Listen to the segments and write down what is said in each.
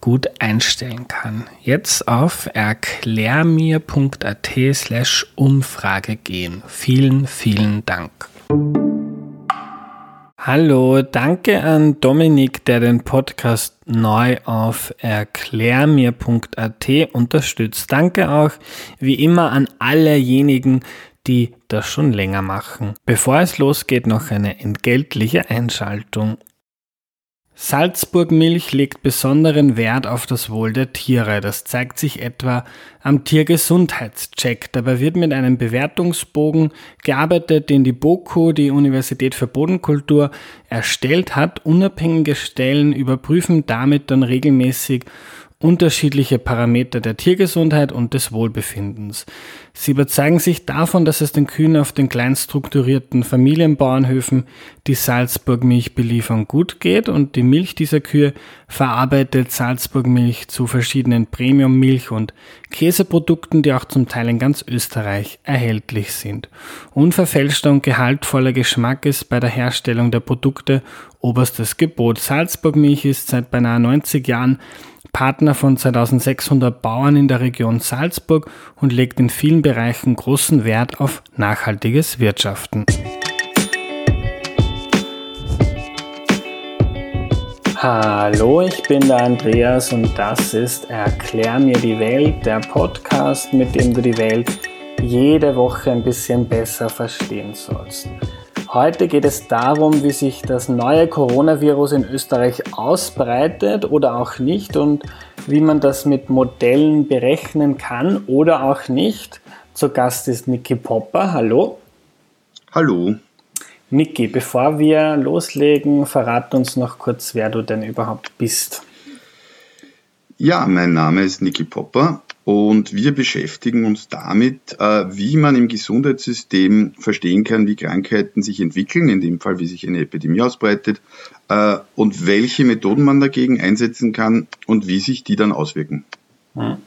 gut einstellen kann. Jetzt auf erklärmir.at slash Umfrage gehen. Vielen, vielen Dank. Hallo, danke an Dominik, der den Podcast neu auf erklärmir.at unterstützt. Danke auch wie immer an allejenigen, die das schon länger machen. Bevor es losgeht, noch eine entgeltliche Einschaltung. Salzburg Milch legt besonderen Wert auf das Wohl der Tiere. Das zeigt sich etwa am Tiergesundheitscheck. Dabei wird mit einem Bewertungsbogen gearbeitet, den die BOKU, die Universität für Bodenkultur, erstellt hat. Unabhängige Stellen überprüfen damit dann regelmäßig, unterschiedliche Parameter der Tiergesundheit und des Wohlbefindens. Sie überzeugen sich davon, dass es den Kühen auf den kleinstrukturierten Familienbauernhöfen, die Salzburg Milch beliefern, gut geht und die Milch dieser Kühe verarbeitet Salzburg Milch zu verschiedenen Premium-Milch- und Käseprodukten, die auch zum Teil in ganz Österreich erhältlich sind. Unverfälschter und gehaltvoller Geschmack ist bei der Herstellung der Produkte oberstes Gebot. Salzburg Milch ist seit beinahe 90 Jahren Partner von 2600 Bauern in der Region Salzburg und legt in vielen Bereichen großen Wert auf nachhaltiges Wirtschaften. Hallo, ich bin der Andreas und das ist Erklär mir die Welt, der Podcast, mit dem du die Welt jede Woche ein bisschen besser verstehen sollst. Heute geht es darum, wie sich das neue Coronavirus in Österreich ausbreitet oder auch nicht und wie man das mit Modellen berechnen kann oder auch nicht. Zu Gast ist Niki Popper. Hallo. Hallo. Niki, bevor wir loslegen, verrat uns noch kurz, wer du denn überhaupt bist. Ja, mein Name ist Niki Popper. Und wir beschäftigen uns damit, äh, wie man im Gesundheitssystem verstehen kann, wie Krankheiten sich entwickeln, in dem Fall, wie sich eine Epidemie ausbreitet, äh, und welche Methoden man dagegen einsetzen kann und wie sich die dann auswirken. Hm.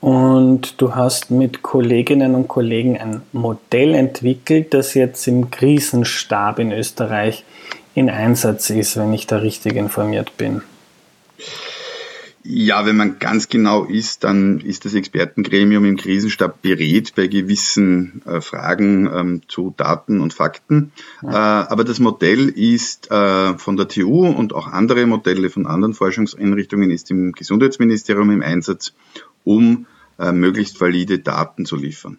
Und du hast mit Kolleginnen und Kollegen ein Modell entwickelt, das jetzt im Krisenstab in Österreich in Einsatz ist, wenn ich da richtig informiert bin. Ja, wenn man ganz genau ist, dann ist das Expertengremium im Krisenstab berät bei gewissen äh, Fragen ähm, zu Daten und Fakten. Ja. Äh, aber das Modell ist äh, von der TU und auch andere Modelle von anderen Forschungseinrichtungen ist im Gesundheitsministerium im Einsatz, um äh, möglichst valide Daten zu liefern.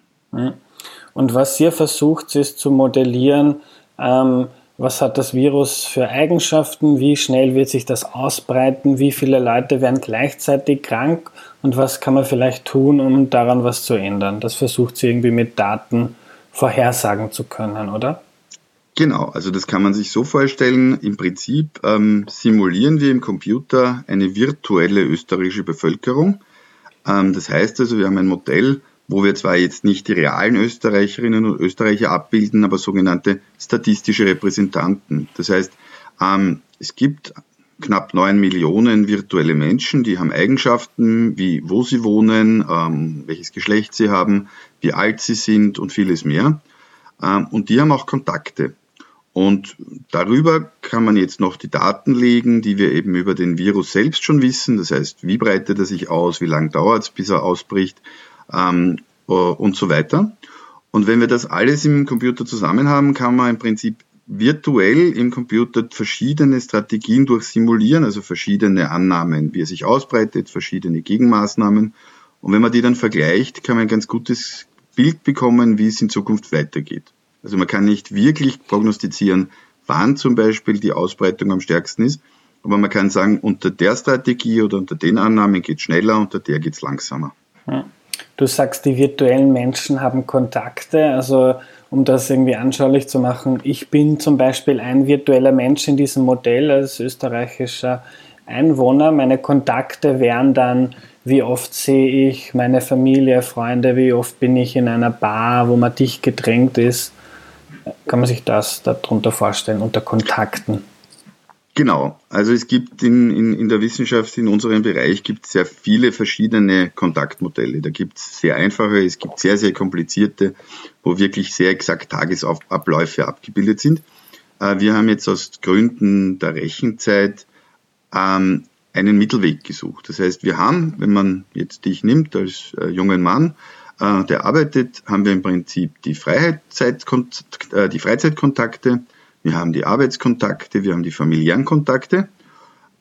Und was ihr versucht, ist zu modellieren, ähm, was hat das Virus für Eigenschaften? Wie schnell wird sich das ausbreiten? Wie viele Leute werden gleichzeitig krank? Und was kann man vielleicht tun, um daran was zu ändern? Das versucht sie irgendwie mit Daten vorhersagen zu können, oder? Genau, also das kann man sich so vorstellen. Im Prinzip ähm, simulieren wir im Computer eine virtuelle österreichische Bevölkerung. Ähm, das heißt also, wir haben ein Modell, wo wir zwar jetzt nicht die realen Österreicherinnen und Österreicher abbilden, aber sogenannte statistische Repräsentanten. Das heißt, ähm, es gibt knapp neun Millionen virtuelle Menschen, die haben Eigenschaften wie wo sie wohnen, ähm, welches Geschlecht sie haben, wie alt sie sind und vieles mehr. Ähm, und die haben auch Kontakte. Und darüber kann man jetzt noch die Daten legen, die wir eben über den Virus selbst schon wissen. Das heißt, wie breitet er sich aus, wie lange dauert es, bis er ausbricht ähm, äh, und so weiter. Und wenn wir das alles im Computer zusammen haben, kann man im Prinzip virtuell im Computer verschiedene Strategien durchsimulieren, also verschiedene Annahmen, wie er sich ausbreitet, verschiedene Gegenmaßnahmen. Und wenn man die dann vergleicht, kann man ein ganz gutes Bild bekommen, wie es in Zukunft weitergeht. Also man kann nicht wirklich prognostizieren, wann zum Beispiel die Ausbreitung am stärksten ist, aber man kann sagen, unter der Strategie oder unter den Annahmen geht es schneller, unter der geht es langsamer. Du sagst, die virtuellen Menschen haben Kontakte, also um das irgendwie anschaulich zu machen. Ich bin zum Beispiel ein virtueller Mensch in diesem Modell als österreichischer Einwohner. Meine Kontakte wären dann, wie oft sehe ich meine Familie, Freunde, wie oft bin ich in einer Bar, wo man dicht gedrängt ist. Kann man sich das darunter vorstellen, unter Kontakten? Genau, also es gibt in, in, in der Wissenschaft, in unserem Bereich, gibt es sehr viele verschiedene Kontaktmodelle. Da gibt es sehr einfache, es gibt sehr, sehr komplizierte, wo wirklich sehr exakt Tagesabläufe abgebildet sind. Äh, wir haben jetzt aus Gründen der Rechenzeit ähm, einen Mittelweg gesucht. Das heißt, wir haben, wenn man jetzt dich nimmt als äh, jungen Mann, äh, der arbeitet, haben wir im Prinzip die, äh, die Freizeitkontakte, wir haben die Arbeitskontakte, wir haben die familiären Kontakte.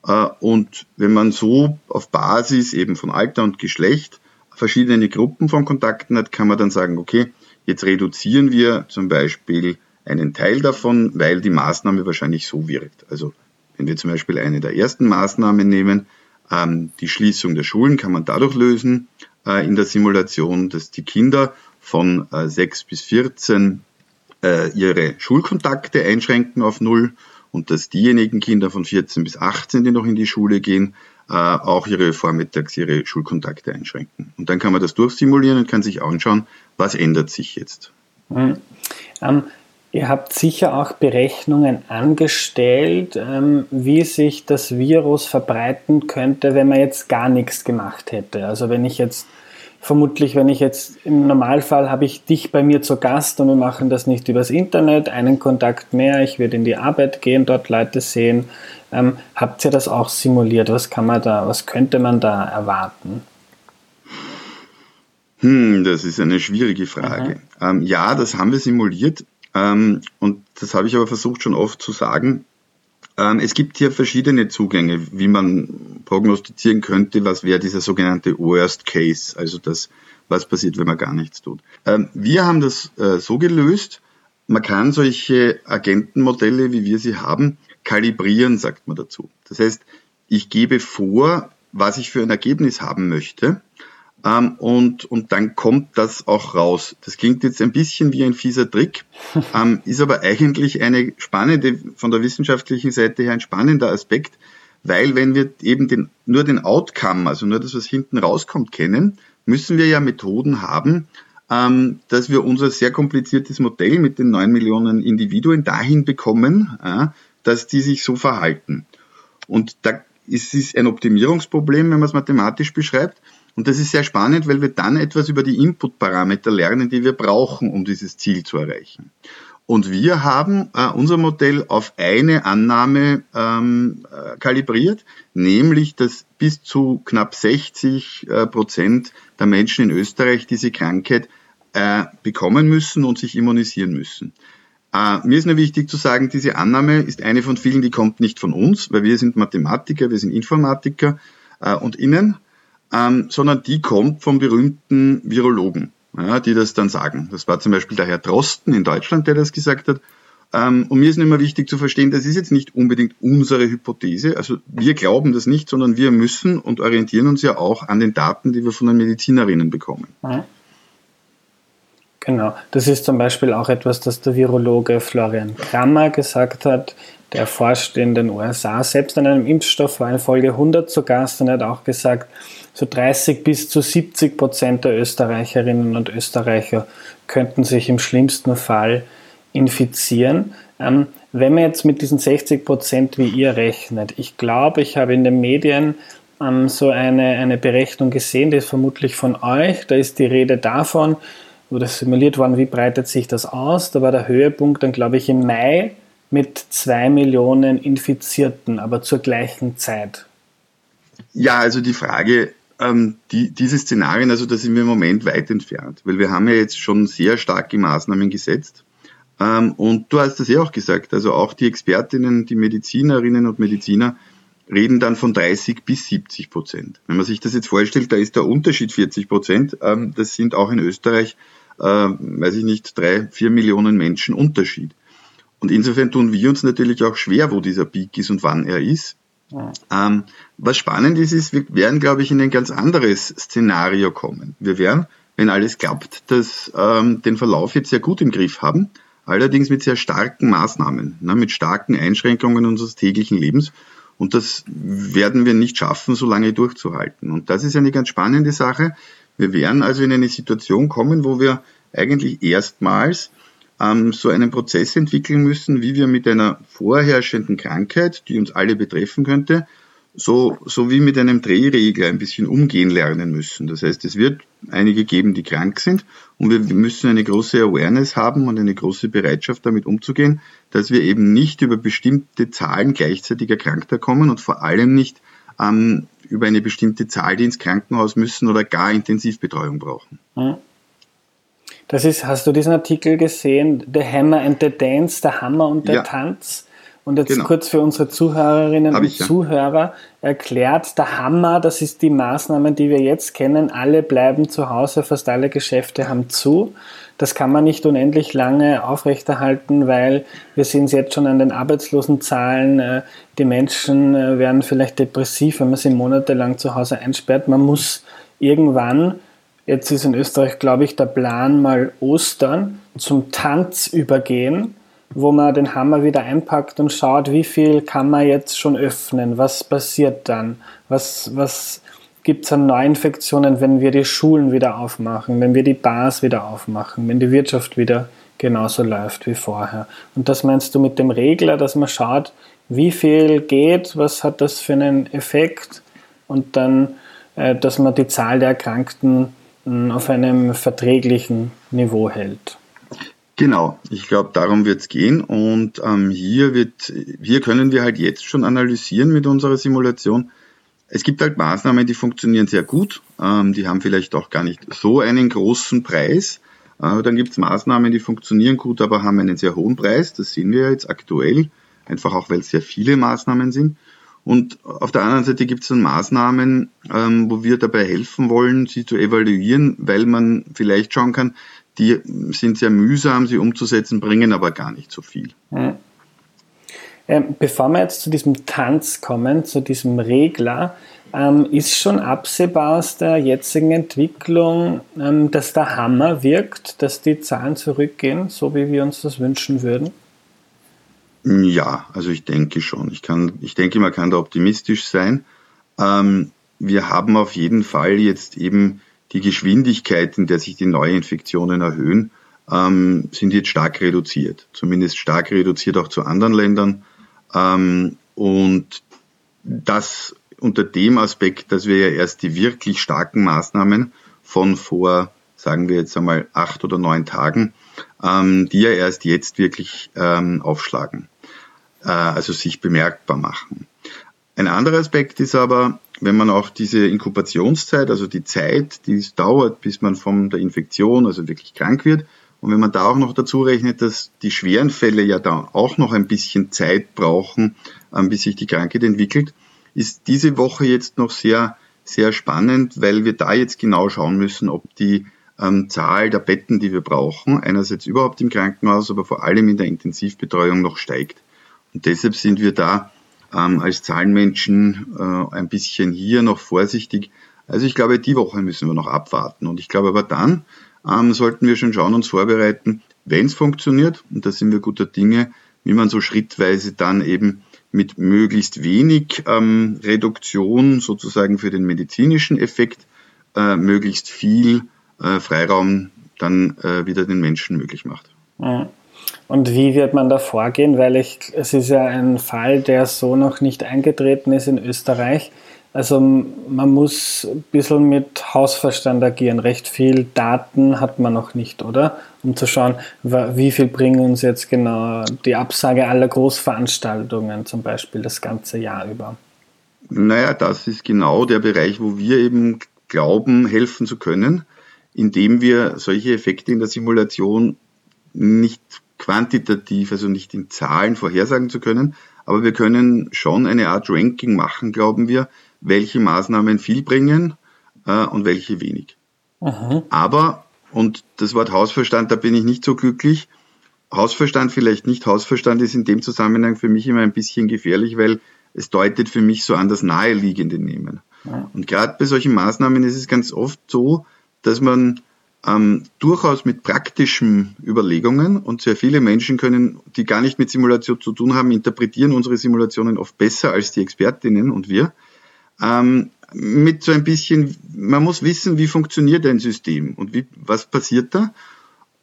Äh, und wenn man so auf Basis eben von Alter und Geschlecht verschiedene Gruppen von Kontakten hat, kann man dann sagen, okay, jetzt reduzieren wir zum Beispiel einen Teil davon, weil die Maßnahme wahrscheinlich so wirkt. Also wenn wir zum Beispiel eine der ersten Maßnahmen nehmen, ähm, die Schließung der Schulen kann man dadurch lösen äh, in der Simulation, dass die Kinder von 6 äh, bis 14 äh, ihre Schulkontakte einschränken auf null und dass diejenigen Kinder von 14 bis 18, die noch in die Schule gehen, äh, auch ihre vormittags ihre Schulkontakte einschränken. Und dann kann man das durchsimulieren und kann sich anschauen, was ändert sich jetzt. Mhm. Ähm, ihr habt sicher auch Berechnungen angestellt, ähm, wie sich das Virus verbreiten könnte, wenn man jetzt gar nichts gemacht hätte. Also wenn ich jetzt vermutlich, wenn ich jetzt im Normalfall habe ich dich bei mir zu Gast und wir machen das nicht übers Internet, einen Kontakt mehr, ich werde in die Arbeit gehen, dort Leute sehen. Ähm, habt ihr das auch simuliert? Was kann man da, was könnte man da erwarten? Hm, das ist eine schwierige Frage. Ähm, ja, das haben wir simuliert ähm, und das habe ich aber versucht schon oft zu sagen. Ähm, es gibt hier verschiedene Zugänge, wie man prognostizieren könnte, was wäre dieser sogenannte Worst Case, also das, was passiert, wenn man gar nichts tut. Ähm, wir haben das äh, so gelöst, man kann solche Agentenmodelle, wie wir sie haben, kalibrieren, sagt man dazu. Das heißt, ich gebe vor, was ich für ein Ergebnis haben möchte ähm, und, und dann kommt das auch raus. Das klingt jetzt ein bisschen wie ein fieser Trick, ähm, ist aber eigentlich eine spannende, von der wissenschaftlichen Seite her ein spannender Aspekt, weil wenn wir eben den, nur den Outcome, also nur das, was hinten rauskommt, kennen, müssen wir ja Methoden haben, ähm, dass wir unser sehr kompliziertes Modell mit den neun Millionen Individuen dahin bekommen, äh, dass die sich so verhalten. Und da ist es ein Optimierungsproblem, wenn man es mathematisch beschreibt. Und das ist sehr spannend, weil wir dann etwas über die Input-Parameter lernen, die wir brauchen, um dieses Ziel zu erreichen. Und wir haben äh, unser Modell auf eine Annahme ähm, äh, kalibriert, nämlich dass bis zu knapp 60 äh, Prozent der Menschen in Österreich diese Krankheit äh, bekommen müssen und sich immunisieren müssen. Äh, mir ist nur wichtig zu sagen, diese Annahme ist eine von vielen, die kommt nicht von uns, weil wir sind Mathematiker, wir sind Informatiker äh, und Innen ähm, sondern die kommt vom berühmten Virologen, ja, die das dann sagen. Das war zum Beispiel der Herr Drosten in Deutschland, der das gesagt hat. Ähm, und mir ist immer wichtig zu verstehen, das ist jetzt nicht unbedingt unsere Hypothese. Also wir glauben das nicht, sondern wir müssen und orientieren uns ja auch an den Daten, die wir von den Medizinerinnen bekommen. Mhm. Genau, das ist zum Beispiel auch etwas, das der Virologe Florian Krammer gesagt hat. Der forscht in den USA selbst an einem Impfstoff, war in Folge 100 zu Gast und hat auch gesagt, so 30 bis zu 70 Prozent der Österreicherinnen und Österreicher könnten sich im schlimmsten Fall infizieren. Ähm, wenn man jetzt mit diesen 60 Prozent wie ihr rechnet, ich glaube, ich habe in den Medien ähm, so eine, eine Berechnung gesehen, die ist vermutlich von euch, da ist die Rede davon, wo das simuliert worden, wie breitet sich das aus. Da war der Höhepunkt dann, glaube ich, im Mai mit zwei Millionen Infizierten, aber zur gleichen Zeit. Ja, also die Frage, ähm, die, diese Szenarien, also da sind wir im Moment weit entfernt, weil wir haben ja jetzt schon sehr starke Maßnahmen gesetzt. Ähm, und du hast das ja auch gesagt, also auch die Expertinnen, die Medizinerinnen und Mediziner reden dann von 30 bis 70 Prozent. Wenn man sich das jetzt vorstellt, da ist der Unterschied 40 Prozent. Ähm, das sind auch in Österreich äh, weiß ich nicht, drei, vier Millionen Menschen Unterschied. Und insofern tun wir uns natürlich auch schwer, wo dieser Peak ist und wann er ist. Ähm, was spannend ist, ist, wir werden, glaube ich, in ein ganz anderes Szenario kommen. Wir werden, wenn alles klappt, das, ähm, den Verlauf jetzt sehr gut im Griff haben, allerdings mit sehr starken Maßnahmen, ne, mit starken Einschränkungen unseres täglichen Lebens. Und das werden wir nicht schaffen, so lange durchzuhalten. Und das ist eine ganz spannende Sache. Wir werden also in eine Situation kommen, wo wir eigentlich erstmals ähm, so einen Prozess entwickeln müssen, wie wir mit einer vorherrschenden Krankheit, die uns alle betreffen könnte, so, so wie mit einem Drehregler ein bisschen umgehen lernen müssen. Das heißt, es wird einige geben, die krank sind und wir müssen eine große Awareness haben und eine große Bereitschaft damit umzugehen, dass wir eben nicht über bestimmte Zahlen gleichzeitig Erkrankter kommen und vor allem nicht ähm, über eine bestimmte Zahl, die ins Krankenhaus müssen oder gar Intensivbetreuung brauchen. Mhm. Das ist, hast du diesen Artikel gesehen? The Hammer and the Dance, der Hammer und der ja. Tanz. Und jetzt genau. kurz für unsere Zuhörerinnen und ja. Zuhörer erklärt, der Hammer, das ist die Maßnahmen, die wir jetzt kennen. Alle bleiben zu Hause, fast alle Geschäfte haben zu. Das kann man nicht unendlich lange aufrechterhalten, weil wir sehen es jetzt schon an den Arbeitslosenzahlen. Äh, die Menschen äh, werden vielleicht depressiv, wenn man sie monatelang zu Hause einsperrt. Man muss irgendwann Jetzt ist in Österreich, glaube ich, der Plan mal Ostern zum Tanz übergehen, wo man den Hammer wieder einpackt und schaut, wie viel kann man jetzt schon öffnen, was passiert dann, was, was gibt es an Neuinfektionen, wenn wir die Schulen wieder aufmachen, wenn wir die Bars wieder aufmachen, wenn die Wirtschaft wieder genauso läuft wie vorher. Und das meinst du mit dem Regler, dass man schaut, wie viel geht, was hat das für einen Effekt und dann, äh, dass man die Zahl der Erkrankten auf einem verträglichen Niveau hält. Genau, ich glaube, darum wird es gehen. Und ähm, hier, wird, hier können wir halt jetzt schon analysieren mit unserer Simulation. Es gibt halt Maßnahmen, die funktionieren sehr gut. Ähm, die haben vielleicht auch gar nicht so einen großen Preis. Äh, dann gibt es Maßnahmen, die funktionieren gut, aber haben einen sehr hohen Preis. Das sehen wir jetzt aktuell, einfach auch weil es sehr viele Maßnahmen sind. Und auf der anderen Seite gibt es dann Maßnahmen, ähm, wo wir dabei helfen wollen, sie zu evaluieren, weil man vielleicht schauen kann, die sind sehr mühsam, sie umzusetzen, bringen aber gar nicht so viel. Mhm. Ähm, bevor wir jetzt zu diesem Tanz kommen, zu diesem Regler, ähm, ist schon absehbar aus der jetzigen Entwicklung, ähm, dass der Hammer wirkt, dass die Zahlen zurückgehen, so wie wir uns das wünschen würden? Ja, also ich denke schon. Ich, kann, ich denke, man kann da optimistisch sein. Ähm, wir haben auf jeden Fall jetzt eben die Geschwindigkeit, in der sich die Neuinfektionen erhöhen, ähm, sind jetzt stark reduziert. Zumindest stark reduziert auch zu anderen Ländern. Ähm, und das unter dem Aspekt, dass wir ja erst die wirklich starken Maßnahmen von vor, sagen wir jetzt einmal, acht oder neun Tagen, ähm, die ja erst jetzt wirklich ähm, aufschlagen. Äh, also sich bemerkbar machen. Ein anderer Aspekt ist aber, wenn man auch diese Inkubationszeit, also die Zeit, die es dauert, bis man von der Infektion, also wirklich krank wird, und wenn man da auch noch dazu rechnet, dass die schweren Fälle ja da auch noch ein bisschen Zeit brauchen, ähm, bis sich die Krankheit entwickelt, ist diese Woche jetzt noch sehr, sehr spannend, weil wir da jetzt genau schauen müssen, ob die ähm, Zahl der Betten, die wir brauchen, einerseits überhaupt im Krankenhaus, aber vor allem in der Intensivbetreuung noch steigt. Und deshalb sind wir da ähm, als Zahlenmenschen äh, ein bisschen hier noch vorsichtig. Also ich glaube, die Woche müssen wir noch abwarten. Und ich glaube aber dann ähm, sollten wir schon schauen, uns vorbereiten, wenn es funktioniert, und da sind wir guter Dinge, wie man so schrittweise dann eben mit möglichst wenig ähm, Reduktion sozusagen für den medizinischen Effekt äh, möglichst viel äh, Freiraum dann äh, wieder den Menschen möglich macht. Ja. Und wie wird man da vorgehen? Weil ich, es ist ja ein Fall, der so noch nicht eingetreten ist in Österreich. Also man muss ein bisschen mit Hausverstand agieren. Recht viel Daten hat man noch nicht, oder? Um zu schauen, wie viel bringen uns jetzt genau die Absage aller Großveranstaltungen zum Beispiel das ganze Jahr über. Naja, das ist genau der Bereich, wo wir eben glauben, helfen zu können, indem wir solche Effekte in der Simulation nicht quantitativ, also nicht in Zahlen vorhersagen zu können, aber wir können schon eine Art Ranking machen, glauben wir, welche Maßnahmen viel bringen äh, und welche wenig. Aha. Aber Und das Wort Hausverstand, da bin ich nicht so glücklich. Hausverstand vielleicht nicht. Hausverstand ist in dem Zusammenhang für mich immer ein bisschen gefährlich, weil es deutet für mich so an das Naheliegende nehmen. Ja. Und gerade bei solchen Maßnahmen ist es ganz oft so, dass man ähm, durchaus mit praktischen Überlegungen und sehr viele Menschen können, die gar nicht mit Simulation zu tun haben, interpretieren unsere Simulationen oft besser als die Expertinnen und wir. Ähm, mit so ein bisschen, man muss wissen, wie funktioniert ein System und wie, was passiert da.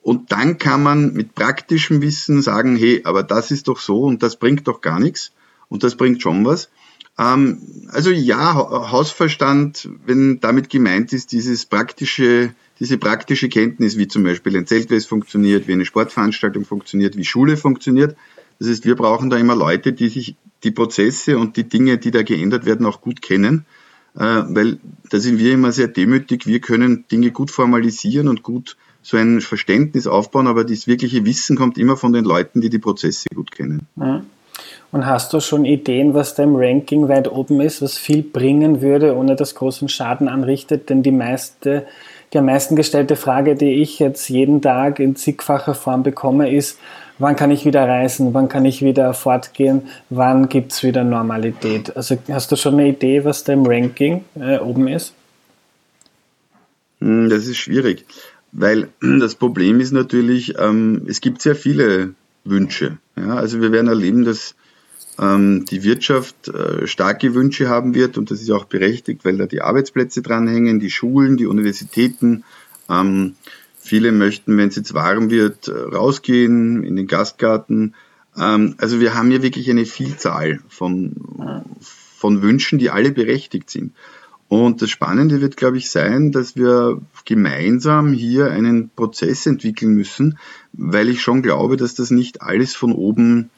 Und dann kann man mit praktischem Wissen sagen, hey, aber das ist doch so und das bringt doch gar nichts und das bringt schon was. Ähm, also ja, Hausverstand, wenn damit gemeint ist, dieses praktische, diese praktische Kenntnis, wie zum Beispiel ein Zeltwest funktioniert, wie eine Sportveranstaltung funktioniert, wie Schule funktioniert. Das heißt, wir brauchen da immer Leute, die sich die Prozesse und die Dinge, die da geändert werden, auch gut kennen, äh, weil da sind wir immer sehr demütig. Wir können Dinge gut formalisieren und gut so ein Verständnis aufbauen, aber das wirkliche Wissen kommt immer von den Leuten, die die Prozesse gut kennen. Und hast du schon Ideen, was da im Ranking weit oben ist, was viel bringen würde, ohne dass großen Schaden anrichtet? Denn die meiste, die am meisten gestellte Frage, die ich jetzt jeden Tag in zigfacher Form bekomme, ist, wann kann ich wieder reisen, wann kann ich wieder fortgehen, wann gibt es wieder Normalität? Also hast du schon eine Idee, was da im Ranking äh, oben ist? Hm, das ist schwierig, weil das Problem ist natürlich, ähm, es gibt sehr viele Wünsche. Ja? Also wir werden erleben, dass ähm, die Wirtschaft äh, starke Wünsche haben wird und das ist auch berechtigt, weil da die Arbeitsplätze dranhängen, die Schulen, die Universitäten. Ähm, viele möchten, wenn es jetzt warm wird, äh, rausgehen in den Gastgarten. Ähm, also wir haben hier wirklich eine Vielzahl von, von Wünschen, die alle berechtigt sind. Und das Spannende wird, glaube ich, sein, dass wir gemeinsam hier einen Prozess entwickeln müssen, weil ich schon glaube, dass das nicht alles von oben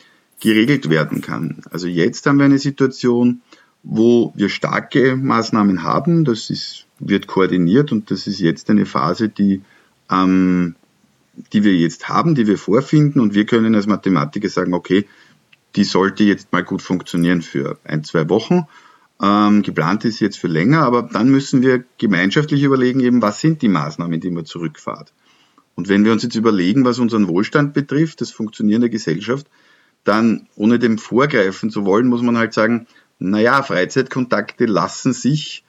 geregelt werden kann. Also jetzt haben wir eine Situation, wo wir starke Maßnahmen haben. Das ist, wird koordiniert und das ist jetzt eine Phase, die, ähm, die wir jetzt haben, die wir vorfinden und wir können als Mathematiker sagen, okay, die sollte jetzt mal gut funktionieren für ein, zwei Wochen ähm, geplant ist jetzt für länger, aber dann müssen wir gemeinschaftlich überlegen, eben, was sind die Maßnahmen, die man zurückfahrt. Und wenn wir uns jetzt überlegen, was unseren Wohlstand betrifft, das Funktionieren der Gesellschaft, dann, ohne dem vorgreifen zu wollen, muss man halt sagen, naja, Freizeitkontakte lassen sich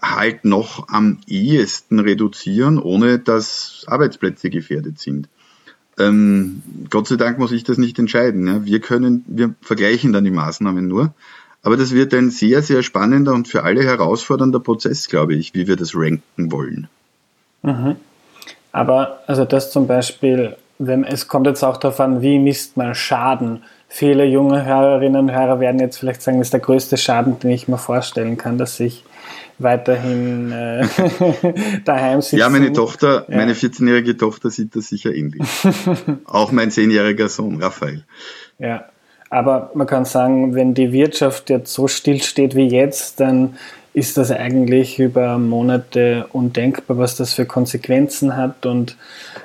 halt noch am ehesten reduzieren, ohne dass Arbeitsplätze gefährdet sind. Ähm, Gott sei Dank muss ich das nicht entscheiden. Ja. Wir können, wir vergleichen dann die Maßnahmen nur. Aber das wird ein sehr, sehr spannender und für alle herausfordernder Prozess, glaube ich, wie wir das ranken wollen. Mhm. Aber also das zum Beispiel, wenn, es kommt jetzt auch darauf an, wie misst man Schaden. Viele junge Hörerinnen und Hörer werden jetzt vielleicht sagen, das ist der größte Schaden, den ich mir vorstellen kann, dass ich weiterhin äh, daheim sitze. Ja, meine Tochter, ja. meine 14-jährige Tochter sieht das sicher ähnlich. Auch mein 10-jähriger Sohn, Raphael. Ja, aber man kann sagen, wenn die Wirtschaft jetzt so still steht wie jetzt, dann ist das eigentlich über Monate undenkbar, was das für Konsequenzen hat und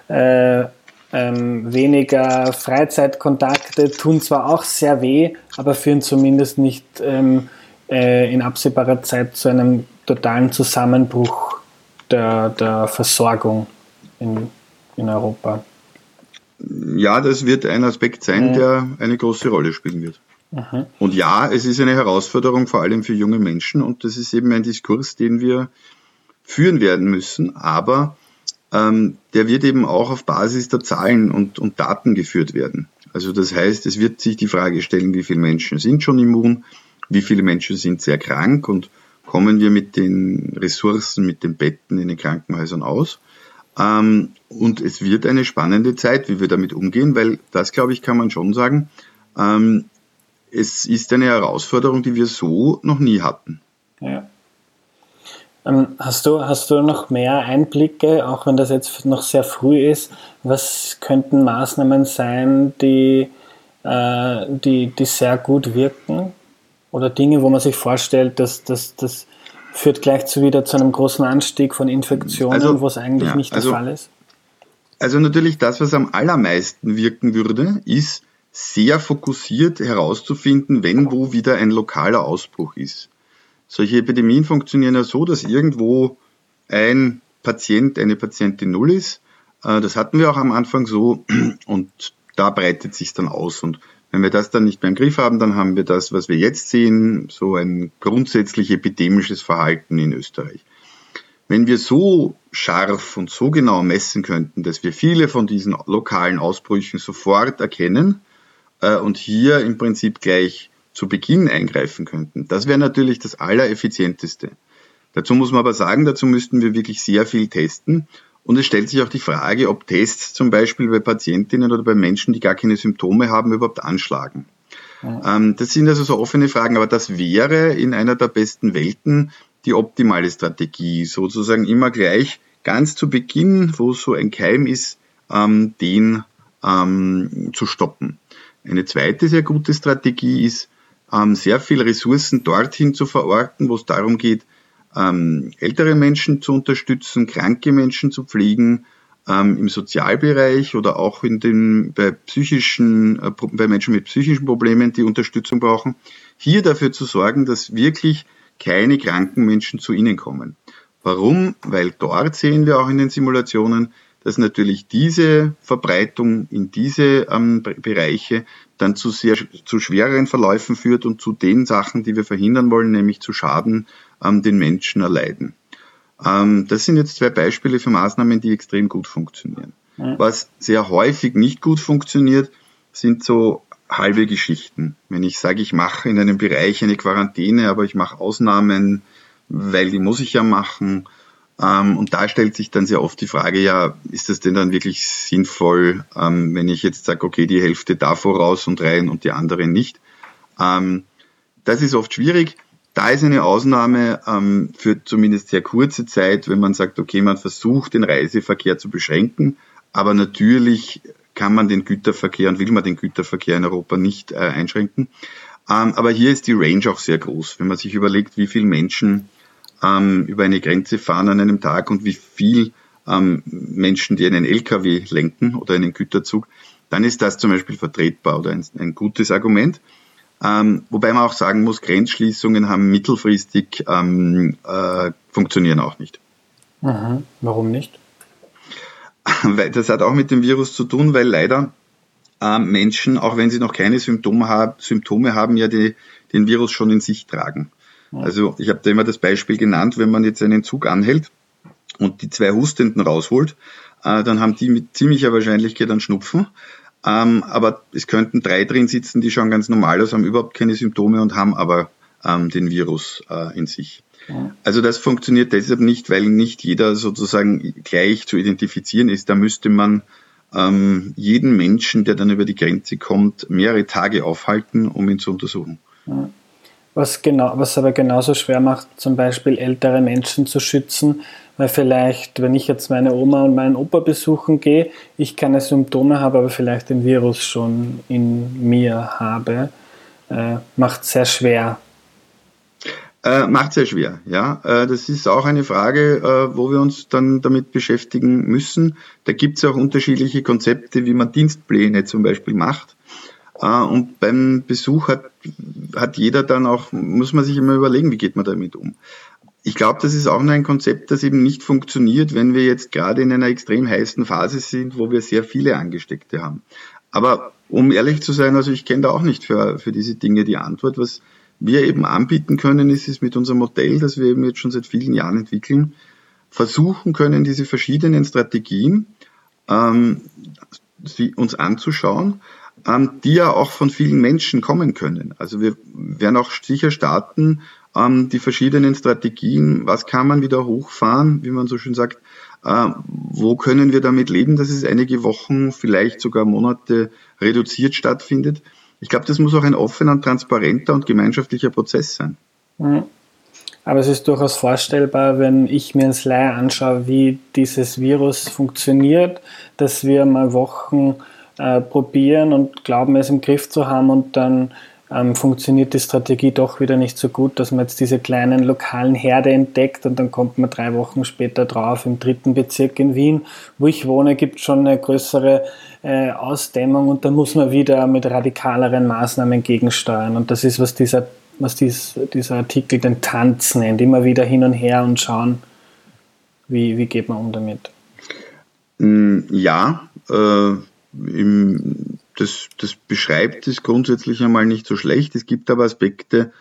äh, ähm, weniger Freizeitkontakte tun zwar auch sehr weh, aber führen zumindest nicht ähm, äh, in absehbarer Zeit zu einem totalen Zusammenbruch der, der Versorgung in, in Europa ja, das wird ein Aspekt sein, mhm. der eine große Rolle spielen wird. Mhm. Und ja, es ist eine Herausforderung, vor allem für junge Menschen. Und das ist eben ein Diskurs, den wir führen werden müssen. Aber ähm, der wird eben auch auf Basis der Zahlen und, und Daten geführt werden. Also das heißt, es wird sich die Frage stellen, wie viele Menschen sind schon immun, wie viele Menschen sind sehr krank und kommen wir mit den Ressourcen, mit den Betten in den Krankenhäusern aus. Ähm, und es wird eine spannende Zeit, wie wir damit umgehen, weil das, glaube ich, kann man schon sagen, ähm, es ist eine Herausforderung, die wir so noch nie hatten. Ja. Ähm, hast, du, hast du noch mehr Einblicke, auch wenn das jetzt noch sehr früh ist? Was könnten Maßnahmen sein, die, äh, die, die sehr gut wirken? Oder Dinge, wo man sich vorstellt, dass, dass führt gleich zu wieder zu einem großen Anstieg von Infektionen, also, wo es eigentlich ja, nicht der also, Fall ist? Also natürlich das, was am allermeisten wirken würde, ist sehr fokussiert herauszufinden, wenn wo wieder ein lokaler Ausbruch ist. Solche Epidemien funktionieren ja so, dass irgendwo ein Patient, eine Patientin null ist, Äh, das hatten wir auch am Anfang so und da breitet sich dann aus. Und wenn wir das dann nicht mehr im Griff haben, dann haben wir das, was wir jetzt sehen, so ein grundsätzlich epidemisches Verhalten in Österreich. Wenn wir so scharf und so genau messen könnten, dass wir viele von diesen lokalen Ausbrüchen sofort erkennen äh, und hier im Prinzip gleich zu Beginn eingreifen könnten, das wäre natürlich das Allereffizienteste. Dazu muss man aber sagen, dazu müssten wir wirklich sehr viel testen. Und es stellt sich auch die Frage, ob Tests zum Beispiel bei Patientinnen oder bei Menschen, die gar keine Symptome haben, überhaupt anschlagen. Ja. Ähm, das sind also so offene Fragen, aber das wäre in einer der besten Welten die optimale Strategie, sozusagen immer gleich ganz zu Beginn, wo so ein Keim ist, ähm, den ähm, zu stoppen. Eine zweite sehr gute Strategie ist, sehr viele Ressourcen dorthin zu verorten, wo es darum geht, ähm, ältere Menschen zu unterstützen, kranke Menschen zu pflegen, ähm, im Sozialbereich oder auch in den, bei psychischen, äh, bei Menschen mit psychischen Problemen, die Unterstützung brauchen, hier dafür zu sorgen, dass wirklich keine kranken Menschen zu ihnen kommen. Warum? Weil dort sehen wir auch in den Simulationen, dass natürlich diese Verbreitung in diese ähm, Bereiche dann zu sehr zu schwereren Verläufen führt und zu den Sachen, die wir verhindern wollen, nämlich zu Schaden ähm, den Menschen erleiden. Ähm, das sind jetzt zwei Beispiele für Maßnahmen, die extrem gut funktionieren. Ja. Was sehr häufig nicht gut funktioniert, sind so halbe Geschichten. Wenn ich sage, ich mache in einem Bereich eine Quarantäne, aber ich mache Ausnahmen, weil die muss ich ja machen. Ähm, und da stellt sich dann sehr oft die Frage, ja, ist das denn dann wirklich sinnvoll, ähm, wenn ich jetzt sage, okay, die Hälfte da voraus und rein und die andere nicht. Ähm, das ist oft schwierig. Da ist eine Ausnahme für zumindest sehr kurze Zeit, wenn man sagt, okay, man versucht, den Reiseverkehr zu beschränken, aber natürlich kann man den Güterverkehr und will man den Güterverkehr in Europa nicht äh, einschränken. Aber hier ist die Range auch sehr groß. Wenn man sich überlegt, wie viele Menschen ähm, über eine Grenze fahren an einem Tag und wie viel ähm, Menschen, die einen LKW lenken oder einen Güterzug, dann ist das zum Beispiel vertretbar oder ein, ein gutes Argument. Ähm, wobei man auch sagen muss, Grenzschließungen haben mittelfristig ähm, äh, funktionieren auch nicht. Aha. Warum nicht? das hat auch mit dem Virus zu tun, weil leider äh, Menschen, auch wenn sie noch keine Symptome, hab, Symptome haben, ja die, den Virus schon in sich tragen. Also ich habe da immer das Beispiel genannt, wenn man jetzt einen Zug anhält und die zwei Hustenden rausholt, äh, dann haben die mit ziemlicher Wahrscheinlichkeit einen Schnupfen. Ähm, aber es könnten drei drin sitzen, die schauen ganz normal aus, haben überhaupt keine Symptome und haben aber ähm, den Virus äh, in sich. Also das funktioniert deshalb nicht, weil nicht jeder sozusagen gleich zu identifizieren ist. Da müsste man ähm, jeden Menschen, der dann über die Grenze kommt, mehrere Tage aufhalten, um ihn zu untersuchen. Was, genau, was aber genauso schwer macht, zum Beispiel ältere Menschen zu schützen, weil vielleicht, wenn ich jetzt meine Oma und meinen Opa besuchen gehe, ich keine Symptome habe, aber vielleicht den Virus schon in mir habe, äh, macht sehr schwer, äh, macht sehr schwer, ja. Äh, das ist auch eine Frage, äh, wo wir uns dann damit beschäftigen müssen. Da gibt es auch unterschiedliche Konzepte, wie man Dienstpläne zum Beispiel macht. Äh, und beim Besuch hat, hat jeder dann auch, muss man sich immer überlegen, wie geht man damit um. Ich glaube, das ist auch nur ein Konzept, das eben nicht funktioniert, wenn wir jetzt gerade in einer extrem heißen Phase sind, wo wir sehr viele Angesteckte haben. Aber um ehrlich zu sein, also ich kenne da auch nicht für, für diese Dinge die Antwort. Was, wir eben anbieten können, ist es mit unserem Modell, das wir eben jetzt schon seit vielen Jahren entwickeln, versuchen können, diese verschiedenen Strategien ähm, sie uns anzuschauen, ähm, die ja auch von vielen Menschen kommen können. Also wir werden auch sicher starten, ähm, die verschiedenen Strategien, was kann man wieder hochfahren, wie man so schön sagt, äh, wo können wir damit leben, dass es einige Wochen, vielleicht sogar Monate reduziert stattfindet ich glaube, das muss auch ein offener, transparenter und gemeinschaftlicher Prozess sein. Mhm. Aber es ist durchaus vorstellbar, wenn ich mir ins Laie anschaue, wie dieses Virus funktioniert, dass wir mal Wochen äh, probieren und glauben, es im Griff zu haben und dann ähm, funktioniert die Strategie doch wieder nicht so gut, dass man jetzt diese kleinen lokalen Herde entdeckt und dann kommt man drei Wochen später drauf, im dritten Bezirk in Wien, wo ich wohne, gibt es schon eine größere äh, Ausdämmung und dann muss man wieder mit radikaleren Maßnahmen gegensteuern. Und das ist, was dieser, was dies, dieser Artikel den Tanz nennt, immer wieder hin und her und schauen, wie, wie geht man um damit. Mm, ja, äh, im, das, das beschreibt es grundsätzlich einmal nicht so schlecht. Es gibt aber Aspekte,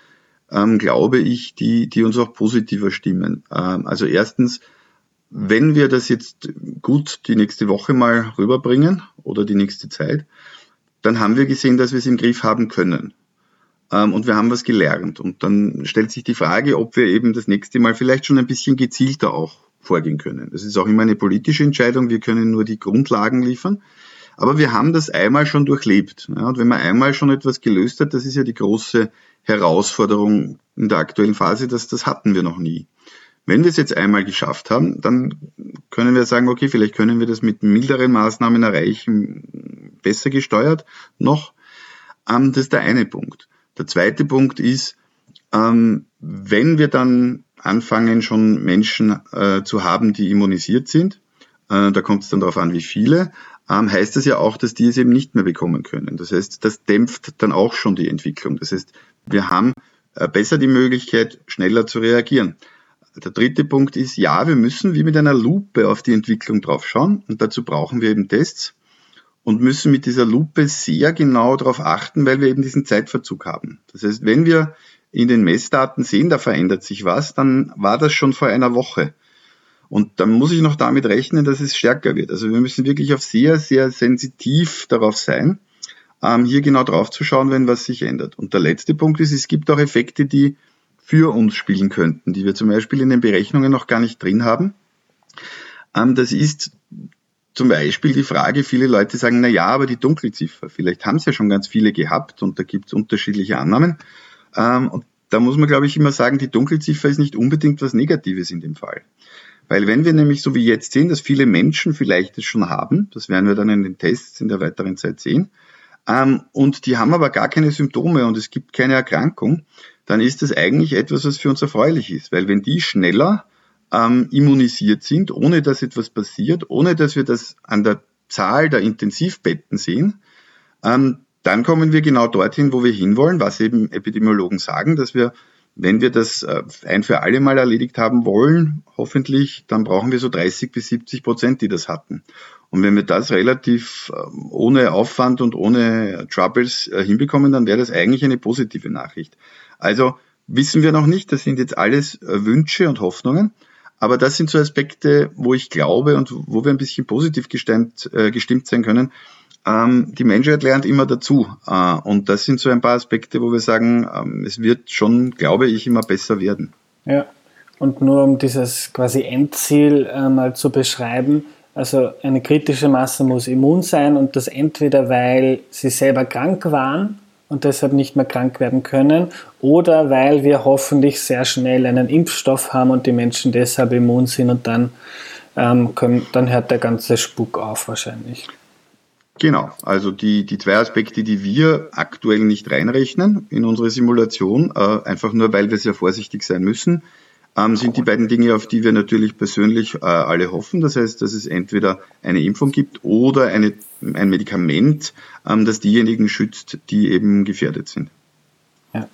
ähm, glaube ich, die, die uns auch positiver stimmen. Ähm, also erstens, wenn wir das jetzt gut die nächste Woche mal rüberbringen oder die nächste Zeit, dann haben wir gesehen, dass wir es im Griff haben können. Ähm, und wir haben was gelernt. Und dann stellt sich die Frage, ob wir eben das nächste Mal vielleicht schon ein bisschen gezielter auch vorgehen können. Das ist auch immer eine politische Entscheidung. Wir können nur die Grundlagen liefern. Aber wir haben das einmal schon durchlebt. Ja, und wenn man einmal schon etwas gelöst hat, das ist ja die große Herausforderung in der aktuellen Phase, dass das hatten wir noch nie. Wenn wir es jetzt einmal geschafft haben, dann können wir sagen, okay, vielleicht können wir das mit milderen Maßnahmen erreichen, besser gesteuert noch. Ähm, das ist der eine Punkt. Der zweite Punkt ist, ähm, wenn wir dann anfangen, schon Menschen äh, zu haben, die immunisiert sind, äh, da kommt es dann darauf an, wie viele, ähm, heißt das ja auch, dass die es eben nicht mehr bekommen können. Das heißt, das dämpft dann auch schon die Entwicklung. Das heißt, wir haben äh, besser die Möglichkeit, schneller zu reagieren. Der dritte Punkt ist, ja, wir müssen wie mit einer Lupe auf die Entwicklung draufschauen und dazu brauchen wir eben Tests und müssen mit dieser Lupe sehr genau darauf achten, weil wir eben diesen Zeitverzug haben. Das heißt, wenn wir in den Messdaten sehen, da verändert sich was, dann war das schon vor einer Woche. Und dann muss ich noch damit rechnen, dass es stärker wird. Also wir müssen wirklich auf sehr, sehr sensitiv darauf sein, ähm, hier genau drauf zu schauen, wenn was sich ändert. Und der letzte Punkt ist, es gibt auch Effekte, die für uns spielen könnten, die wir zum Beispiel in den Berechnungen noch gar nicht drin haben. Ähm, das ist zum Beispiel die Frage, viele Leute sagen, na ja, aber die Dunkelziffer, vielleicht haben es ja schon ganz viele gehabt und da gibt es unterschiedliche Annahmen. Ähm, und da muss man, glaube ich, immer sagen, die Dunkelziffer ist nicht unbedingt was Negatives in dem Fall. Weil wenn wir nämlich so wie jetzt sehen, dass viele Menschen vielleicht es schon haben, das werden wir dann in den Tests in der weiteren Zeit sehen, ähm, und die haben aber gar keine Symptome und es gibt keine Erkrankung, dann ist das eigentlich etwas, was für uns erfreulich ist. Weil wenn die schneller ähm, immunisiert sind, ohne dass etwas passiert, ohne dass wir das an der Zahl der Intensivbetten sehen, ähm, dann kommen wir genau dorthin, wo wir hinwollen, was eben Epidemiologen sagen, dass wir, wenn wir das äh, ein für alle Mal erledigt haben wollen, hoffentlich, dann brauchen wir so 30 bis 70 Prozent, die das hatten. Und wenn wir das relativ ähm, ohne Aufwand und ohne Troubles äh, hinbekommen, dann wäre das eigentlich eine positive Nachricht. Also wissen wir noch nicht, das sind jetzt alles äh, Wünsche und Hoffnungen. Aber das sind so Aspekte, wo ich glaube und wo wir ein bisschen positiv gestimmt, gestimmt sein können. Ähm, die Menschheit lernt immer dazu. Äh, und das sind so ein paar Aspekte, wo wir sagen, ähm, es wird schon, glaube ich, immer besser werden. Ja, und nur um dieses quasi Endziel äh, mal zu beschreiben, also eine kritische Masse muss immun sein und das entweder, weil sie selber krank waren und deshalb nicht mehr krank werden können oder weil wir hoffentlich sehr schnell einen Impfstoff haben und die Menschen deshalb immun sind und dann, ähm, können, dann hört der ganze Spuk auf wahrscheinlich. Genau, also die, die zwei Aspekte, die wir aktuell nicht reinrechnen in unsere Simulation, äh, einfach nur weil wir sehr vorsichtig sein müssen, ähm, sind die beiden Dinge, auf die wir natürlich persönlich äh, alle hoffen. Das heißt, dass es entweder eine Impfung gibt oder eine, ein Medikament, ähm, das diejenigen schützt, die eben gefährdet sind. Ja.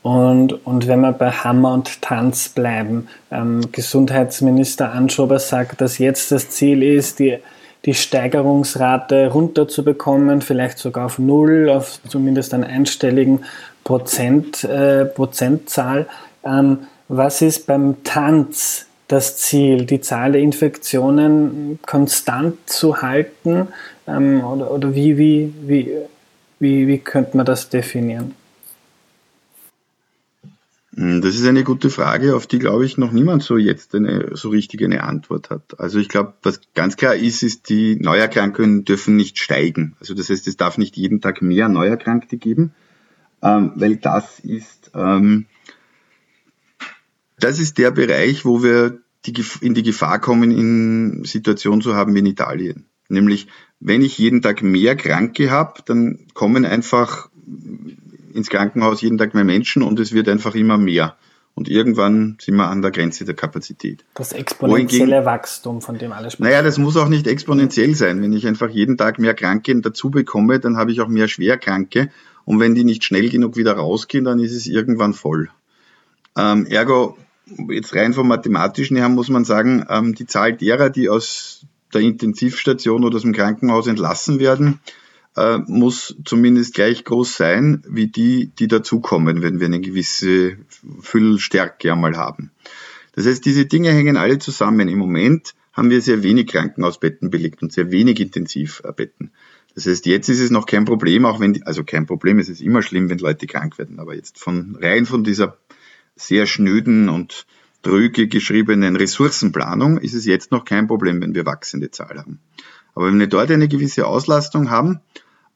Und, und wenn wir bei Hammer und Tanz bleiben, ähm, Gesundheitsminister Anschober sagt, dass jetzt das Ziel ist, die, die Steigerungsrate runterzubekommen, vielleicht sogar auf Null, auf zumindest einen einstelligen Prozent, äh, Prozentzahl. Ähm, was ist beim Tanz das Ziel, die Zahl der Infektionen konstant zu halten? Ähm, oder oder wie, wie, wie, wie, wie könnte man das definieren? Hm, das ist eine gute Frage, auf die, glaube ich, noch niemand so jetzt eine, so richtig eine Antwort hat. Also ich glaube, was ganz klar ist, ist, die Neuerkrankungen dürfen nicht steigen. Also das heißt, es darf nicht jeden Tag mehr Neuerkrankte geben, ähm, weil das ist ähm, das ist der Bereich, wo wir die, in die Gefahr kommen, in Situationen zu haben wie in Italien. Nämlich, wenn ich jeden Tag mehr Kranke habe, dann kommen einfach ins Krankenhaus jeden Tag mehr Menschen und es wird einfach immer mehr. Und irgendwann sind wir an der Grenze der Kapazität. Das exponentielle Wachstum, von dem alle sprechen. Naja, das muss auch nicht exponentiell sein. Wenn ich einfach jeden Tag mehr Kranke dazu bekomme, dann habe ich auch mehr Schwerkranke. Und wenn die nicht schnell genug wieder rausgehen, dann ist es irgendwann voll. Ähm, ergo, jetzt rein vom Mathematischen her muss man sagen, ähm, die Zahl derer, die aus der Intensivstation oder aus dem Krankenhaus entlassen werden, äh, muss zumindest gleich groß sein wie die, die dazukommen, wenn wir eine gewisse Füllstärke einmal haben. Das heißt, diese Dinge hängen alle zusammen. Im Moment haben wir sehr wenig Krankenhausbetten belegt und sehr wenig Intensivbetten. Das heißt, jetzt ist es noch kein Problem, auch wenn, die, also kein Problem, es ist immer schlimm, wenn Leute krank werden, aber jetzt von, rein von dieser sehr schnöden und dröge geschriebenen Ressourcenplanung ist es jetzt noch kein Problem, wenn wir wachsende Zahl haben. Aber wenn wir dort eine gewisse Auslastung haben,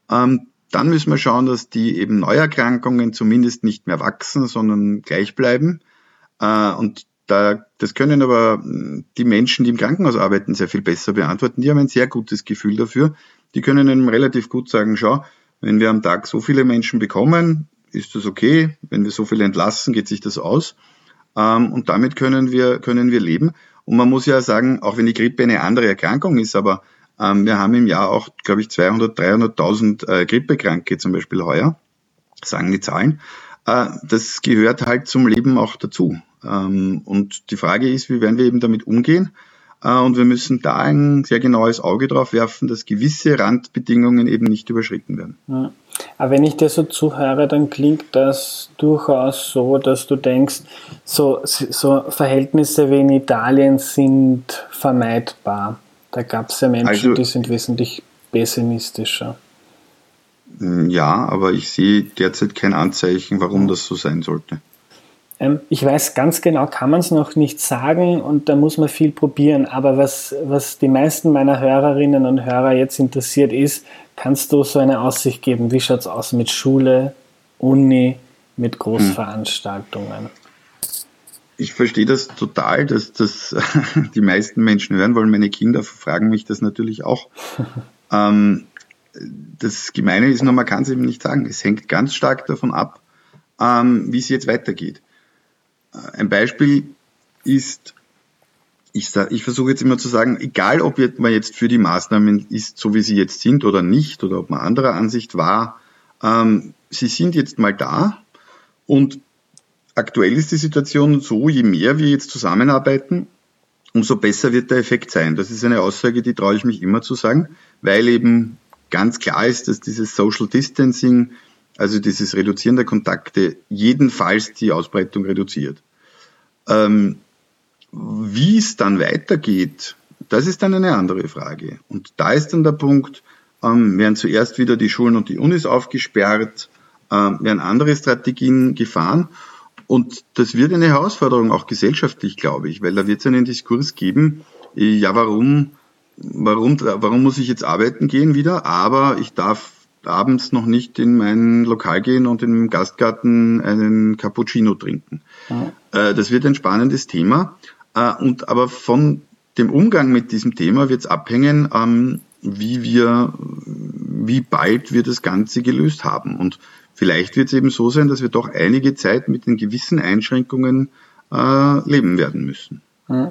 ähm, dann müssen wir schauen, dass die eben Neuerkrankungen zumindest nicht mehr wachsen, sondern gleich bleiben. Äh, und da, das können aber hm, die Menschen, die im Krankenhaus arbeiten, sehr viel besser beantworten. Die haben ein sehr gutes Gefühl dafür. Die können einem relativ gut sagen, schau, wenn wir am Tag so viele Menschen bekommen, ist das okay. Wenn wir so viele entlassen, geht sich das aus. Ähm, und damit können wir, können wir leben. Und man muss ja sagen, auch wenn die Grippe eine andere Erkrankung ist, aber wir haben im Jahr auch, glaube ich, 200, 300.000 äh, Grippekranke zum Beispiel heuer, sagen die Zahlen. Äh, das gehört halt zum Leben auch dazu. Ähm, und die Frage ist, wie werden wir eben damit umgehen? Äh, und wir müssen da ein sehr genaues Auge drauf werfen, dass gewisse Randbedingungen eben nicht überschritten werden. Ja. Aber wenn ich dir so zuhöre, dann klingt das durchaus so, dass du denkst, so, so Verhältnisse wie in Italien sind vermeidbar. Da gab es ja Menschen, also, die sind wesentlich pessimistischer. Hm, ja, aber ich sehe derzeit kein Anzeichen, warum das so sein sollte. Ähm, ich weiß ganz genau, kann man es noch nicht sagen und da muss man viel probieren. Aber was, was die meisten meiner Hörerinnen und Hörer jetzt interessiert ist, kannst du so eine Aussicht geben? Wie schaut es aus mit Schule, Uni, mit Großveranstaltungen? Hm ich verstehe das total, dass das die meisten Menschen hören wollen. Meine Kinder fragen mich das natürlich auch. ähm, das Gemeine ist nur, man kann es eben nicht sagen. Es hängt ganz stark davon ab, ähm, wie es jetzt weitergeht. Äh, ein Beispiel ist, ich, ich versuche jetzt immer zu sagen, egal ob man jetzt für die Maßnahmen ist, so wie sie jetzt sind oder nicht, oder ob man anderer Ansicht war, ähm, sie sind jetzt mal da und Aktuell ist die Situation so, je mehr wir jetzt zusammenarbeiten, umso besser wird der Effekt sein. Das ist eine Aussage, die traue ich mich immer zu sagen, weil eben ganz klar ist, dass dieses Social Distancing, also dieses Reduzieren der Kontakte, jedenfalls die Ausbreitung reduziert. Ähm, wie es dann weitergeht, das ist dann eine andere Frage. Und da ist dann der Punkt, ähm, werden zuerst wieder die Schulen und die Unis aufgesperrt, ähm, werden andere Strategien gefahren und das wird eine Herausforderung, auch gesellschaftlich, glaube ich, weil da wird es einen Diskurs geben, ja, warum, warum, warum muss ich jetzt arbeiten gehen wieder, aber ich darf abends noch nicht in mein Lokal gehen und im Gastgarten einen Cappuccino trinken. Äh, das wird ein spannendes Thema. Äh, und aber von dem Umgang mit diesem Thema wird es abhängen, ähm, wie wir, wie bald wir das Ganze gelöst haben. Und Vielleicht wird es eben so sein, dass wir doch einige Zeit mit den gewissen Einschränkungen äh, leben werden müssen. Hm.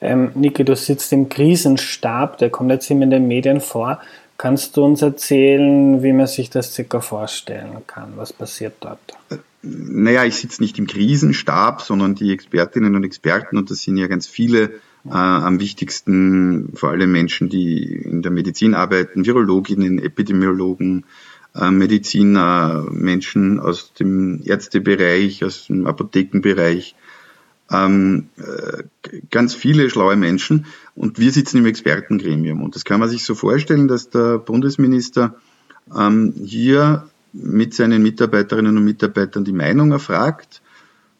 Ähm, Niki, du sitzt im Krisenstab, der kommt jetzt immer in den Medien vor. Kannst du uns erzählen, wie man sich das circa vorstellen kann? Was passiert dort? Äh, naja, ich sitze nicht im Krisenstab, sondern die Expertinnen und Experten, und das sind ja ganz viele, äh, am wichtigsten vor allem Menschen, die in der Medizin arbeiten, Virologinnen, Epidemiologen, Mediziner, Menschen aus dem Ärztebereich, aus dem Apothekenbereich, ähm, äh, ganz viele schlaue Menschen und wir sitzen im Expertengremium. Und das kann man sich so vorstellen, dass der Bundesminister ähm, hier mit seinen Mitarbeiterinnen und Mitarbeitern die Meinung erfragt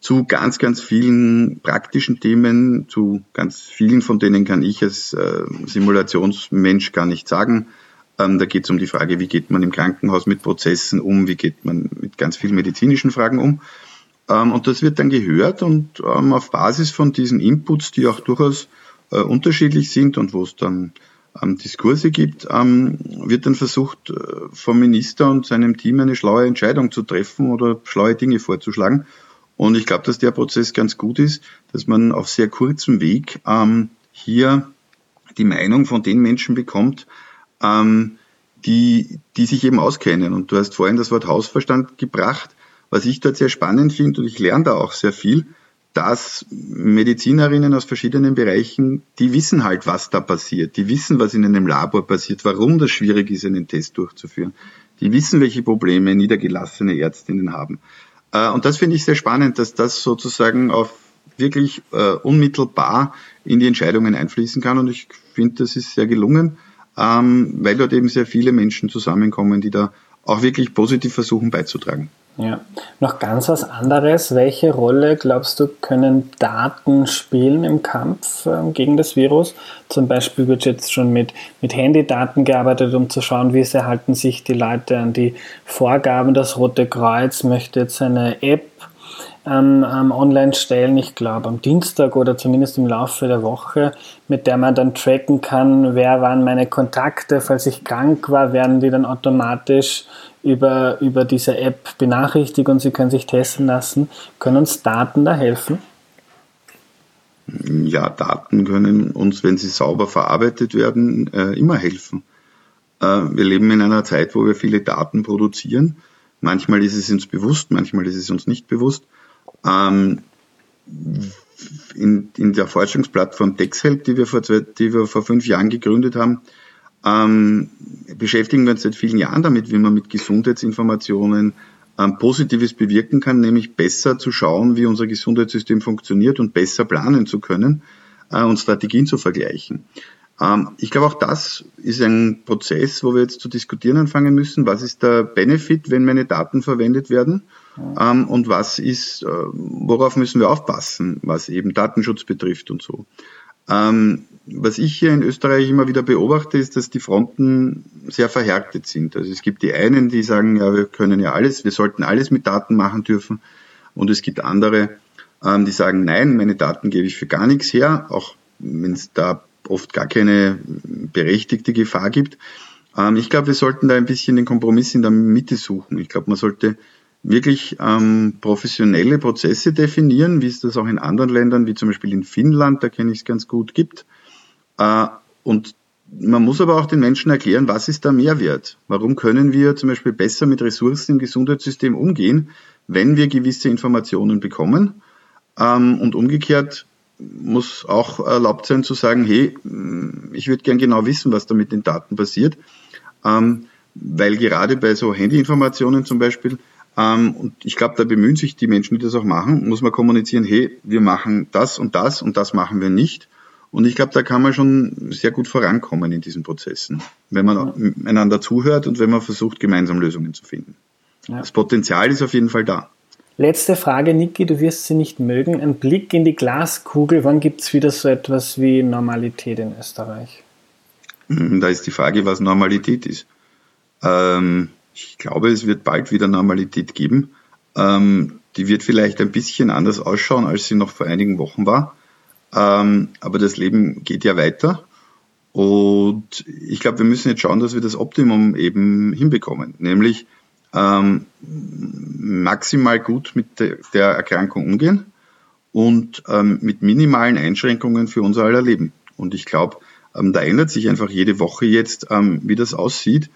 zu ganz, ganz vielen praktischen Themen, zu ganz vielen von denen kann ich als äh, Simulationsmensch gar nicht sagen, da geht es um die Frage, wie geht man im Krankenhaus mit Prozessen um, wie geht man mit ganz vielen medizinischen Fragen um. Ähm, und das wird dann gehört und ähm, auf Basis von diesen Inputs, die auch durchaus äh, unterschiedlich sind und wo es dann Diskurse gibt, wird dann versucht, äh, vom Minister und seinem Team eine schlaue Entscheidung zu treffen oder schlaue Dinge vorzuschlagen. Und ich glaube, dass der Prozess ganz gut ist, dass man auf sehr kurzem Weg hier die Meinung von den Menschen bekommt, ähm, die, die sich eben auskennen. Und du hast vorhin das Wort Hausverstand gebracht. Was ich dort sehr spannend finde, und ich lerne da auch sehr viel, dass Medizinerinnen aus verschiedenen Bereichen, die wissen halt, was da passiert. Die wissen, was in einem Labor passiert, warum das schwierig ist, einen Test durchzuführen. Die wissen, welche Probleme niedergelassene Ärztinnen haben. Äh, und das finde ich sehr spannend, dass das sozusagen auf wirklich äh, unmittelbar in die Entscheidungen einfließen kann. Und ich finde, das ist sehr gelungen, ähm, weil dort eben sehr viele Menschen zusammenkommen, die da auch wirklich positiv versuchen beizutragen. Ja, noch ganz was anderes. Welche Rolle, glaubst du, können Daten spielen im Kampf äh, gegen das Virus? Zum Beispiel wird jetzt schon mit, mit Handydaten gearbeitet, um zu schauen, wie sehr halten sich die Leute an die Vorgaben. Das Rote Kreuz möchte jetzt eine App ähm, ähm, online stellen, ich glaube am Dienstag oder zumindest im Laufe der Woche, mit der man dann tracken kann, wer waren meine Kontakte, falls ich krank war, werden die dann automatisch über, über diese App benachrichtigt und sie können sich testen lassen. Können uns Daten da helfen? Ja, Daten können uns, wenn sie sauber verarbeitet werden, äh, immer helfen. Äh, wir leben in einer Zeit, wo wir viele Daten produzieren. Manchmal ist es uns bewusst, manchmal ist es uns nicht bewusst. Ähm, in, in, der Forschungsplattform DexHelp, die wir, vor zwei, die wir vor fünf Jahren gegründet haben, ähm, beschäftigen wir uns seit vielen Jahren damit, wie man mit Gesundheitsinformationen ähm, Positives bewirken kann, nämlich besser zu schauen, wie unser Gesundheitssystem funktioniert und besser planen zu können äh, und Strategien zu vergleichen. Ähm, ich glaube, auch das ist ein Prozess, wo wir jetzt zu diskutieren anfangen müssen. Was ist der Benefit, wenn meine Daten verwendet werden? Ähm, und was ist, äh, worauf müssen wir aufpassen, was eben Datenschutz betrifft und so. Ähm, was ich hier in Österreich immer wieder beobachte, ist, dass die Fronten sehr verhärtet sind. Also es gibt die einen, die sagen, ja, wir können ja alles, wir sollten alles mit Daten machen dürfen. Und es gibt andere, die sagen, nein, meine Daten gebe ich für gar nichts her, auch wenn es da oft gar keine berechtigte Gefahr gibt. Ähm, ich glaube, wir sollten da ein bisschen den Kompromiss in der Mitte suchen. Ich glaube, man sollte wirklich ähm, professionelle Prozesse definieren, wie es das auch in anderen Ländern, wie zum Beispiel in Finnland, da kenne ich es ganz gut, gibt. Äh, und man muss aber auch den Menschen erklären, was ist der Mehrwert? Warum können wir zum Beispiel besser mit Ressourcen im Gesundheitssystem umgehen, wenn wir gewisse Informationen bekommen? Ähm, und umgekehrt, muss auch erlaubt sein zu sagen, hey, ich würde gern genau wissen, was da mit den Daten passiert, ähm, weil gerade bei so Handyinformationen zum Beispiel, und ich glaube, da bemühen sich die Menschen, die das auch machen, muss man kommunizieren, hey, wir machen das und das und das machen wir nicht. Und ich glaube, da kann man schon sehr gut vorankommen in diesen Prozessen, wenn man einander zuhört und wenn man versucht, gemeinsam Lösungen zu finden. Ja. Das Potenzial ist auf jeden Fall da. Letzte Frage, Niki, du wirst sie nicht mögen. Ein Blick in die Glaskugel. Wann gibt es wieder so etwas wie Normalität in Österreich? Hm, da ist die Frage, was Normalität ist. Ähm, ich glaube, es wird bald wieder Normalität geben. Ähm, die wird vielleicht ein bisschen anders ausschauen, als sie noch vor einigen Wochen war. Ähm, aber das Leben geht ja weiter. Und ich glaube, wir müssen jetzt schauen, dass wir das Optimum eben hinbekommen. Nämlich ähm, maximal gut mit de, der Erkrankung umgehen und ähm, mit minimalen Einschränkungen für unser aller Leben. Und ich glaube, ähm, da ändert sich einfach jede Woche jetzt, ähm, wie das aussieht.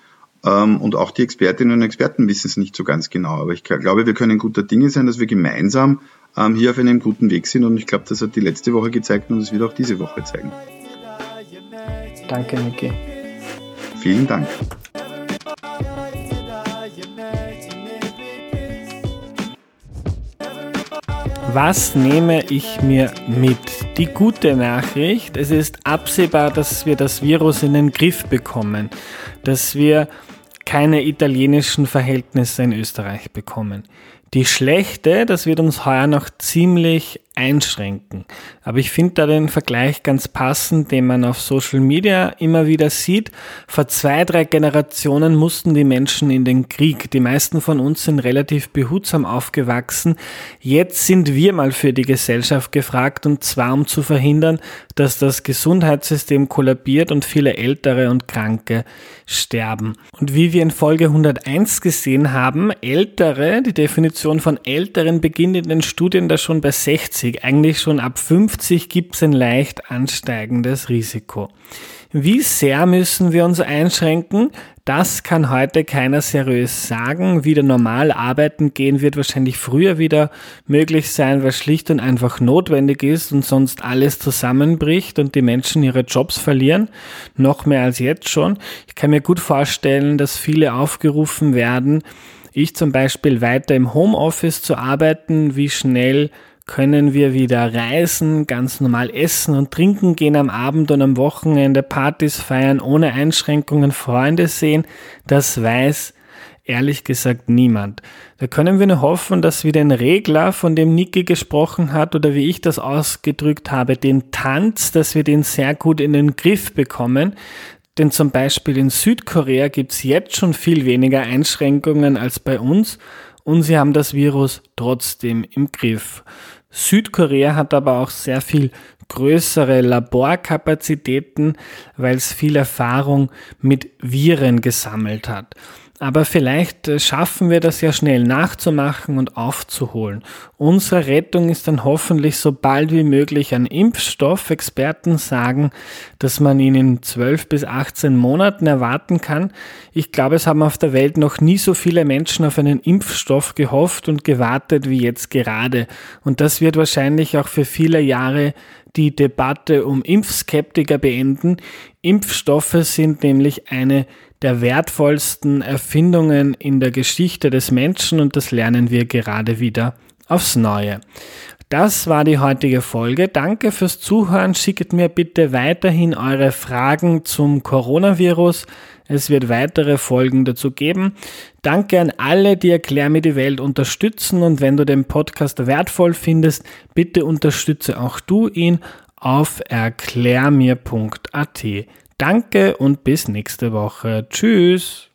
Ähm, und auch die Expertinnen und Experten wissen es nicht so ganz genau. Aber ich glaube, wir können guter Dinge sein, dass wir gemeinsam ähm, hier auf einem guten Weg sind. Und ich glaube, das hat die letzte Woche gezeigt und es wird auch diese Woche zeigen. Danke, Niki. Vielen Dank. Was nehme ich mir mit? Die gute Nachricht, es ist absehbar, dass wir das Virus in den Griff bekommen, dass wir keine italienischen Verhältnisse in Österreich bekommen. Die schlechte, das wird uns heuer noch ziemlich einschränken. Aber ich finde da den Vergleich ganz passend, den man auf Social Media immer wieder sieht. Vor zwei, drei Generationen mussten die Menschen in den Krieg. Die meisten von uns sind relativ behutsam aufgewachsen. Jetzt sind wir mal für die Gesellschaft gefragt und zwar um zu verhindern, dass das Gesundheitssystem kollabiert und viele Ältere und Kranke sterben. Und wie wir in Folge 101 gesehen haben, Ältere, die Definition von Älteren beginnt in den Studien da schon bei 60 40, eigentlich schon ab 50 gibt es ein leicht ansteigendes Risiko. Wie sehr müssen wir uns einschränken? Das kann heute keiner seriös sagen. Wieder normal arbeiten gehen wird wahrscheinlich früher wieder möglich sein, weil schlicht und einfach notwendig ist und sonst alles zusammenbricht und die Menschen ihre Jobs verlieren. Noch mehr als jetzt schon. Ich kann mir gut vorstellen, dass viele aufgerufen werden, ich zum Beispiel weiter im Homeoffice zu arbeiten, wie schnell können wir wieder reisen, ganz normal essen und trinken gehen am Abend und am Wochenende, Partys feiern, ohne Einschränkungen, Freunde sehen, das weiß ehrlich gesagt niemand. Da können wir nur hoffen, dass wir den Regler, von dem Niki gesprochen hat oder wie ich das ausgedrückt habe, den Tanz, dass wir den sehr gut in den Griff bekommen. Denn zum Beispiel in Südkorea gibt's jetzt schon viel weniger Einschränkungen als bei uns und sie haben das Virus trotzdem im Griff. Südkorea hat aber auch sehr viel größere Laborkapazitäten, weil es viel Erfahrung mit Viren gesammelt hat. Aber vielleicht äh, schaffen wir das ja schnell nachzumachen und aufzuholen. Unsere Rettung ist dann hoffentlich so bald wie möglich ein Impfstoff. Experten sagen, dass man ihn in 12 bis 18 Monaten erwarten kann. Ich glaube, es haben auf der Welt noch nie so viele Menschen auf einen Impfstoff gehofft und gewartet wie jetzt gerade. Und das wird wahrscheinlich auch für viele Jahre die Debatte um Impfskeptiker beenden. Impfstoffe sind nämlich eine der wertvollsten Erfindungen in der Geschichte des Menschen und das lernen wir gerade wieder aufs Neue. Das war die heutige Folge. Danke fürs Zuhören. Schickt mir bitte weiterhin eure Fragen zum Coronavirus. Es wird weitere Folgen dazu geben. Danke an alle, die Erklär mir die Welt unterstützen und wenn du den Podcast wertvoll findest, bitte unterstütze auch du ihn auf erklärmir.at. Danke und bis nächste Woche. Tschüss.